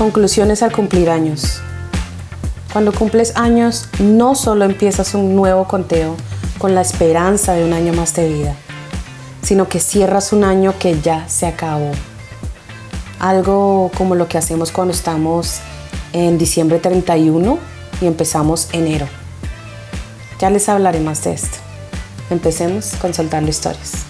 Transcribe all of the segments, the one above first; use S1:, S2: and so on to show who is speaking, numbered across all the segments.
S1: Conclusiones al cumplir años. Cuando cumples años, no solo empiezas un nuevo conteo con la esperanza de un año más de vida, sino que cierras un año que ya se acabó. Algo como lo que hacemos cuando estamos en diciembre 31 y empezamos enero. Ya les hablaré más de esto. Empecemos con soltando historias.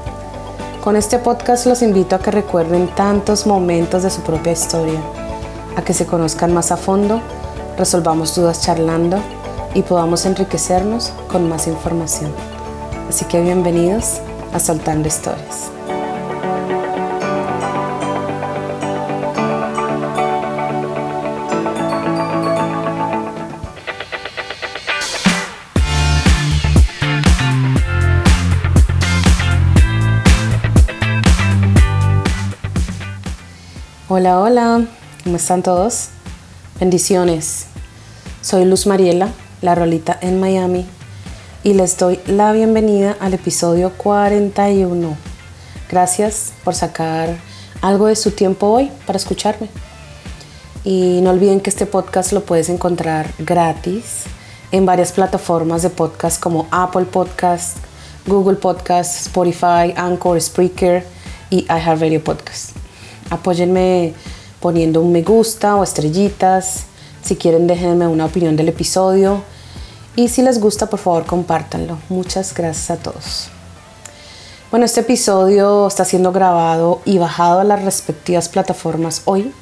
S1: con este podcast los invito a que recuerden tantos momentos de su propia historia, a que se conozcan más a fondo, resolvamos dudas charlando y podamos enriquecernos con más información. Así que bienvenidos a Soltando Historias. Hola, hola, ¿cómo están todos? Bendiciones. Soy Luz Mariela, la rolita en Miami, y les doy la bienvenida al episodio 41. Gracias por sacar algo de su tiempo hoy para escucharme. Y no olviden que este podcast lo puedes encontrar gratis en varias plataformas de podcast como Apple Podcast, Google Podcast, Spotify, Anchor, Spreaker y iHeartRadio Podcast. Apóyenme poniendo un me gusta o estrellitas. Si quieren, déjenme una opinión del episodio. Y si les gusta, por favor, compártanlo. Muchas gracias a todos. Bueno, este episodio está siendo grabado y bajado a las respectivas plataformas hoy,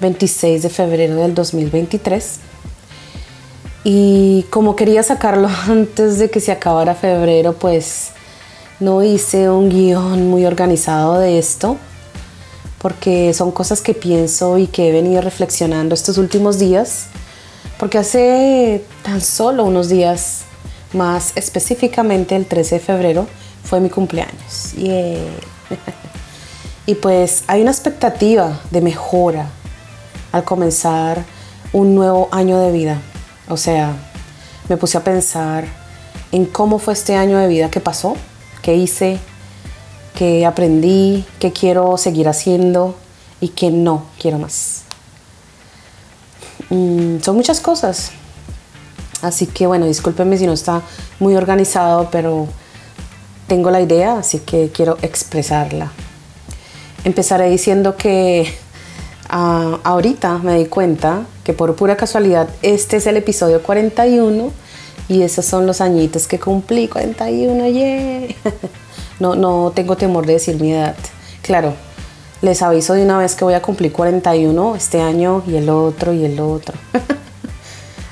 S1: 26 de febrero del 2023. Y como quería sacarlo antes de que se acabara febrero, pues no hice un guion muy organizado de esto porque son cosas que pienso y que he venido reflexionando estos últimos días, porque hace tan solo unos días, más específicamente el 13 de febrero, fue mi cumpleaños. y pues hay una expectativa de mejora al comenzar un nuevo año de vida. O sea, me puse a pensar en cómo fue este año de vida que pasó, qué hice, que aprendí, que quiero seguir haciendo y que no quiero más. Mm, son muchas cosas. Así que bueno, discúlpenme si no está muy organizado, pero tengo la idea, así que quiero expresarla. Empezaré diciendo que ah, ahorita me di cuenta que por pura casualidad este es el episodio 41 y esos son los añitos que cumplí, 41, yeah. No, no tengo temor de decir mi edad. Claro, les aviso de una vez que voy a cumplir 41 este año y el otro y el otro.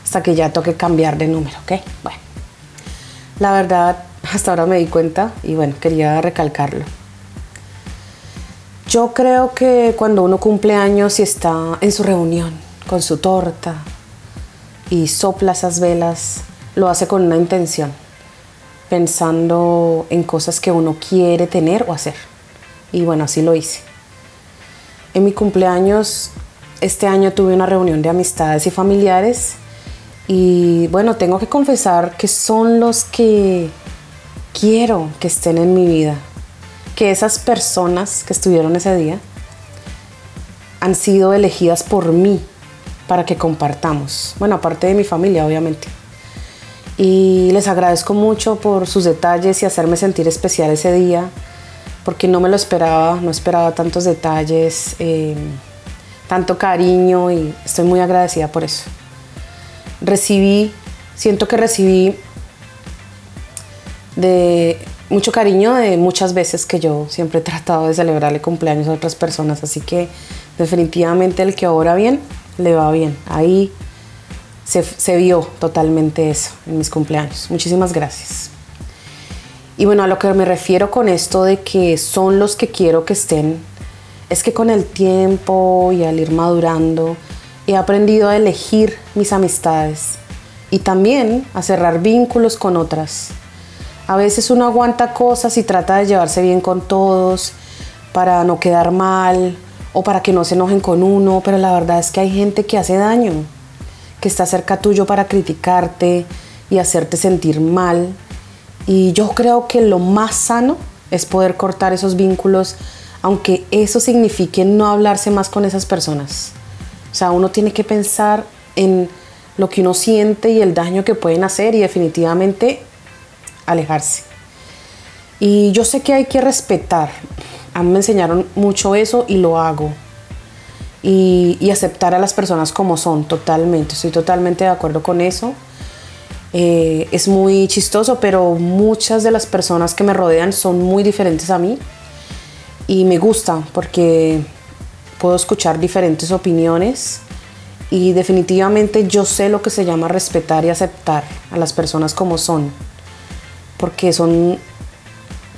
S1: hasta que ya toque cambiar de número, ¿ok? Bueno, la verdad, hasta ahora me di cuenta y bueno, quería recalcarlo. Yo creo que cuando uno cumple años y está en su reunión con su torta y sopla esas velas, lo hace con una intención pensando en cosas que uno quiere tener o hacer. Y bueno, así lo hice. En mi cumpleaños, este año tuve una reunión de amistades y familiares y bueno, tengo que confesar que son los que quiero que estén en mi vida. Que esas personas que estuvieron ese día han sido elegidas por mí para que compartamos. Bueno, aparte de mi familia, obviamente y les agradezco mucho por sus detalles y hacerme sentir especial ese día, porque no me lo esperaba, no esperaba tantos detalles, eh, tanto cariño y estoy muy agradecida por eso. Recibí, siento que recibí de mucho cariño de muchas veces que yo siempre he tratado de celebrarle cumpleaños a otras personas, así que definitivamente el que obra bien, le va bien. Ahí se, se vio totalmente eso en mis cumpleaños. Muchísimas gracias. Y bueno, a lo que me refiero con esto de que son los que quiero que estén, es que con el tiempo y al ir madurando, he aprendido a elegir mis amistades y también a cerrar vínculos con otras. A veces uno aguanta cosas y trata de llevarse bien con todos para no quedar mal o para que no se enojen con uno, pero la verdad es que hay gente que hace daño, que está cerca tuyo para criticarte y hacerte sentir mal. Y yo creo que lo más sano es poder cortar esos vínculos, aunque eso signifique no hablarse más con esas personas. O sea, uno tiene que pensar en lo que uno siente y el daño que pueden hacer y definitivamente alejarse. Y yo sé que hay que respetar. A mí me enseñaron mucho eso y lo hago. Y, aceptar a las personas como son, totalmente. Estoy totalmente de acuerdo con eso. Eh, es muy chistoso, pero muchas de las personas que me rodean son muy diferentes a mí. Y me gusta porque puedo escuchar diferentes opiniones y definitivamente yo sé lo que se llama respetar y aceptar a las personas como son, porque son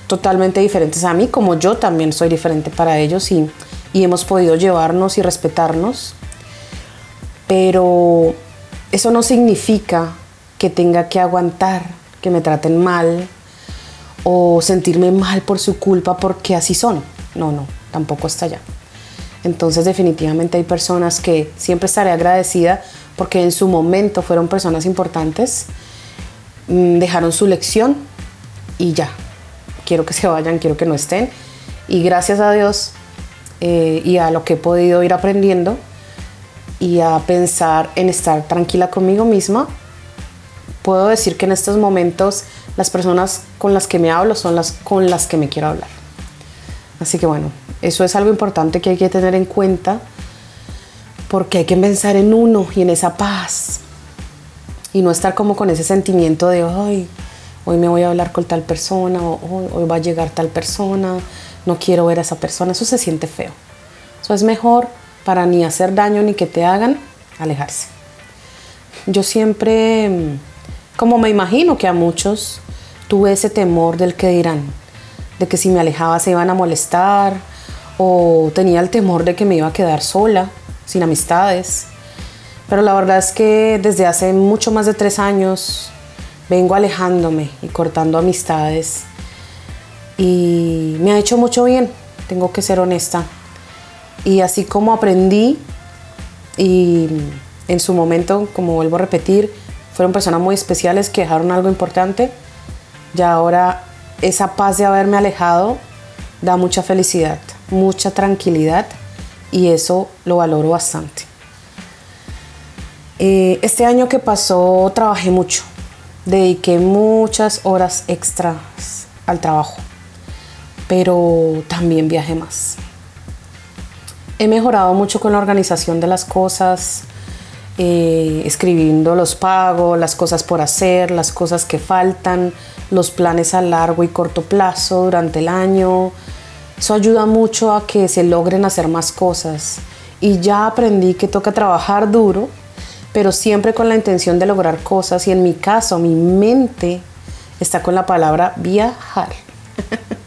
S1: totalmente diferentes a mí, como yo también soy diferente para ellos y, y hemos podido llevarnos y respetarnos, pero eso no significa que tenga que aguantar, que me traten mal o sentirme mal por su culpa porque así son. No, no, tampoco está allá. Entonces definitivamente hay personas que siempre estaré agradecida porque en su momento fueron personas importantes, mm, dejaron su lección y ya. Quiero que se vayan, quiero que no estén. Y gracias a Dios eh, y a lo que he podido ir aprendiendo y a pensar en estar tranquila conmigo misma, puedo decir que en estos momentos las personas con las que me hablo son las con las que me quiero hablar. Así que bueno, eso es algo importante que hay que tener en cuenta porque hay que pensar en uno y en esa paz y no estar como con ese sentimiento de hoy hoy me voy a hablar con tal persona o hoy va a llegar tal persona, no quiero ver a esa persona, eso se siente feo. Eso es mejor para ni hacer daño ni que te hagan, alejarse. Yo siempre, como me imagino que a muchos, tuve ese temor del que dirán, de que si me alejaba se iban a molestar o tenía el temor de que me iba a quedar sola, sin amistades. Pero la verdad es que desde hace mucho más de tres años vengo alejándome y cortando amistades y me ha hecho mucho bien, tengo que ser honesta. Y así como aprendí y en su momento, como vuelvo a repetir, fueron personas muy especiales que dejaron algo importante, y ahora esa paz de haberme alejado da mucha felicidad mucha tranquilidad y eso lo valoro bastante. Eh, este año que pasó trabajé mucho, dediqué muchas horas extras al trabajo, pero también viajé más. He mejorado mucho con la organización de las cosas, eh, escribiendo los pagos, las cosas por hacer, las cosas que faltan, los planes a largo y corto plazo durante el año, eso ayuda mucho a que se logren hacer más cosas. Y ya aprendí que toca trabajar duro, pero siempre con la intención de lograr cosas. Y en mi caso, mi mente está con la palabra viajar.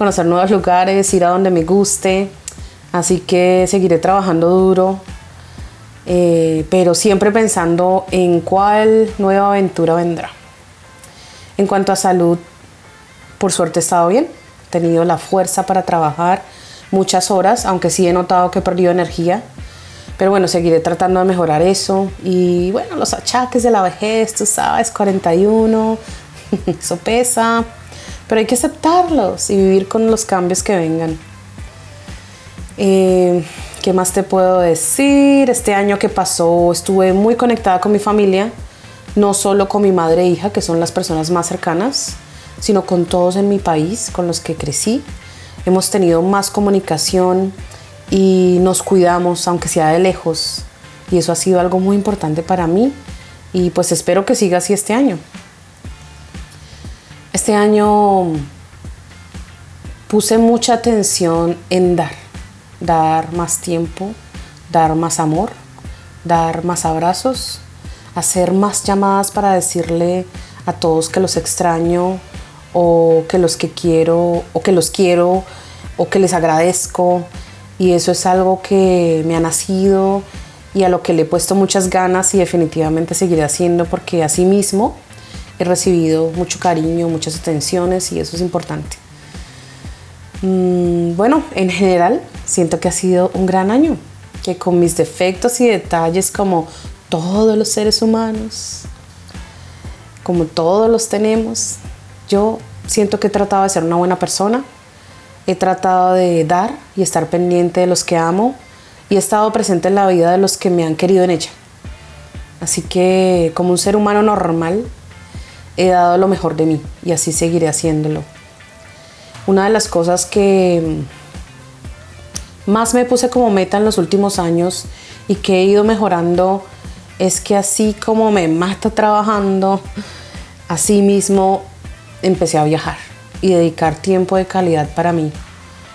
S1: Conocer nuevos lugares, ir a donde me guste. Así que seguiré trabajando duro, eh, pero siempre pensando en cuál nueva aventura vendrá. En cuanto a salud, por suerte he estado bien tenido la fuerza para trabajar muchas horas, aunque sí he notado que he perdido energía. Pero bueno, seguiré tratando de mejorar eso. Y bueno, los achaques de la vejez, tú sabes, 41, eso pesa. Pero hay que aceptarlos y vivir con los cambios que vengan. Eh, ¿Qué más te puedo decir? Este año que pasó estuve muy conectada con mi familia, no solo con mi madre e hija, que son las personas más cercanas, sino con todos en mi país, con los que crecí. Hemos tenido más comunicación y nos cuidamos, aunque sea de lejos. Y eso ha sido algo muy importante para mí y pues espero que siga así este año. Este año puse mucha atención en dar, dar más tiempo, dar más amor, dar más abrazos, hacer más llamadas para decirle a todos que los extraño o que los que quiero o que los quiero o que les agradezco. Y eso es algo que me ha nacido y a lo que le he puesto muchas ganas y definitivamente seguiré haciendo porque así mismo he recibido mucho cariño, muchas atenciones y eso es importante. Mm, bueno, en general siento que ha sido un gran año, que con mis defectos y detalles como todos los seres humanos, como todos los tenemos, yo siento que he tratado de ser una buena persona, he tratado de dar y estar pendiente de los que amo y he estado presente en la vida de los que me han querido en ella. Así que como un ser humano normal, he dado lo mejor de mí y así seguiré haciéndolo. Una de las cosas que más me puse como meta en los últimos años y que he ido mejorando es que así como me mata trabajando, así mismo empecé a viajar y dedicar tiempo de calidad para mí.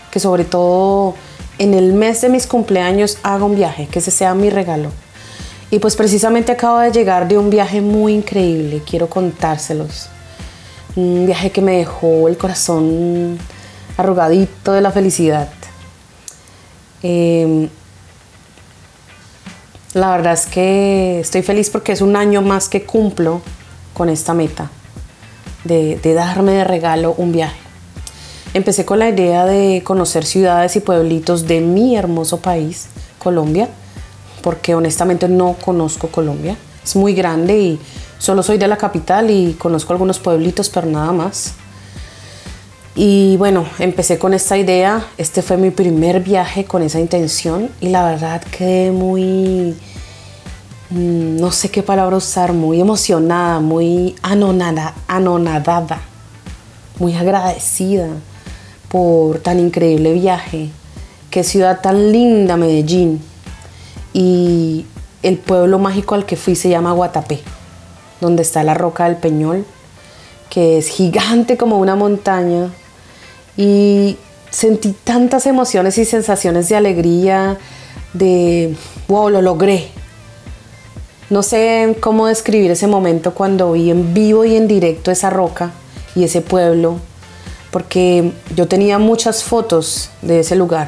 S1: Que sobre todo en el mes de mis cumpleaños haga un viaje, que ese sea mi regalo. Y pues precisamente acabo de llegar de un viaje muy increíble, quiero contárselos. Un viaje que me dejó el corazón arrugadito de la felicidad. Em, la verdad es que estoy feliz porque es un año más que cumplo con esta meta de, de darme de regalo un viaje. Empecé con la idea de conocer ciudades y pueblitos de mi hermoso país, Colombia, porque honestamente no conozco Colombia. Es muy grande y solo soy de la capital y conozco algunos pueblitos, pero nada más. Y bueno, empecé con esta idea. Este fue mi primer viaje con esa intención y la verdad quedé muy, mm, no sé qué palabra usar, muy emocionada, muy anonada, anonadada, muy agradecida por tan increíble viaje. Qué ciudad tan linda, Medellín. Y el pueblo mágico al que fui se llama Guatapé, donde está la roca del Peñol, que es gigante como una montaña. Y sentí tantas emociones y sensaciones de alegría, de, wow, lo logré. No sé cómo describir ese momento cuando vi en vivo y en directo esa roca y ese pueblo porque yo tenía muchas fotos de ese lugar,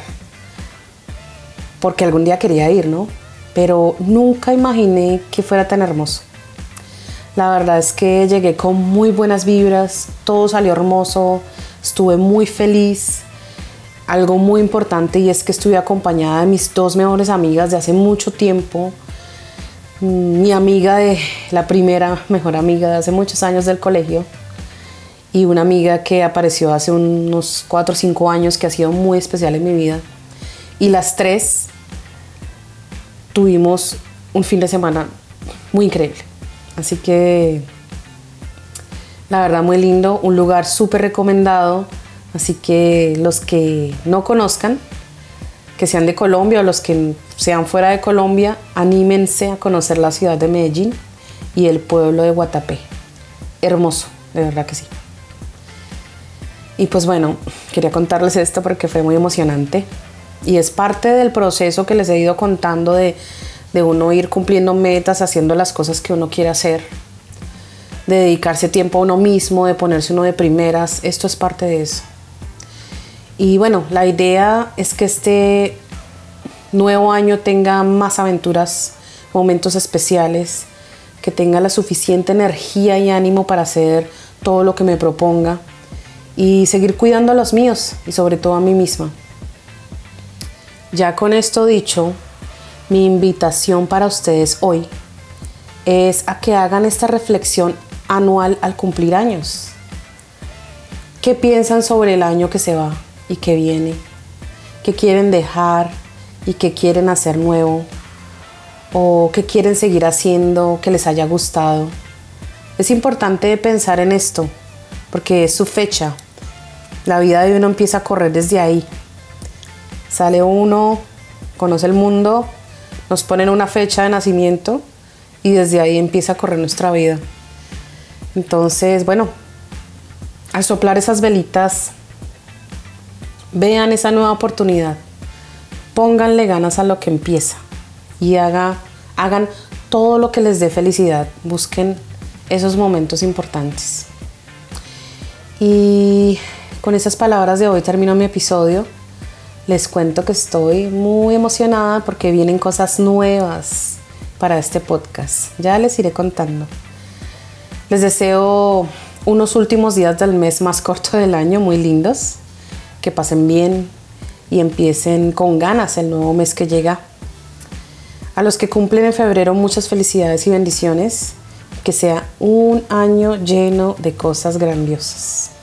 S1: porque algún día quería ir, ¿no? Pero nunca imaginé que fuera tan hermoso. La verdad es que llegué con muy buenas vibras, todo salió hermoso, estuve muy feliz. Algo muy importante y es que estuve acompañada de mis dos mejores amigas de hace mucho tiempo. Mi amiga de la primera mejor amiga de hace muchos años del colegio y una amiga que apareció hace unos 4 o 5 años que ha sido muy especial en mi vida. Y las tres tuvimos un fin de semana muy increíble. Así que la verdad muy lindo, un lugar súper recomendado. Así que los que no conozcan, que sean de Colombia o los que sean fuera de Colombia, anímense a conocer la ciudad de Medellín y el pueblo de Guatapé. Hermoso, de verdad que sí. Y pues bueno, quería contarles esto porque fue muy emocionante y es parte del proceso que les he ido contando de, de uno ir cumpliendo metas, haciendo las cosas que uno quiere hacer, de dedicarse tiempo a uno mismo, de ponerse uno de primeras. Esto es parte de eso. Y bueno, la idea es que este nuevo año tenga más aventuras, momentos especiales, que tenga la suficiente energía y ánimo para hacer todo lo que me proponga y seguir cuidando a los míos y sobre todo a mí misma. Ya con esto dicho, mi invitación para ustedes hoy es a que hagan esta reflexión anual al cumplir años. ¿Qué piensan sobre el año que se va y que viene? ¿Qué quieren dejar y qué quieren hacer nuevo? ¿O qué quieren seguir haciendo que les haya gustado? Es importante pensar en esto porque es su fecha la vida de uno empieza a correr desde ahí. Sale uno, conoce el mundo, nos ponen una fecha de nacimiento y desde ahí empieza a correr nuestra vida. Entonces, bueno, al soplar esas velitas, vean esa nueva oportunidad, pónganle ganas a lo que empieza y haga, hagan todo lo que les dé felicidad. Busquen esos momentos importantes. Y con esas palabras de hoy termino mi episodio. Les cuento que estoy muy emocionada porque vienen cosas nuevas para este podcast. Ya les iré contando. Les deseo unos últimos días del mes más corto del año, muy lindos. Que pasen bien y empiecen con ganas el nuevo mes que llega. A los que cumplen en febrero, muchas felicidades y bendiciones. Que sea un año lleno de cosas grandiosas.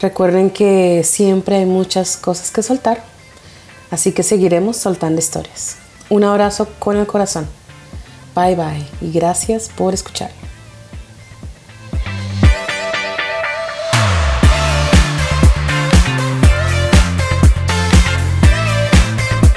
S1: Recuerden que siempre hay muchas cosas que soltar, así que seguiremos soltando historias. Un abrazo con el corazón. Bye bye y gracias por escuchar.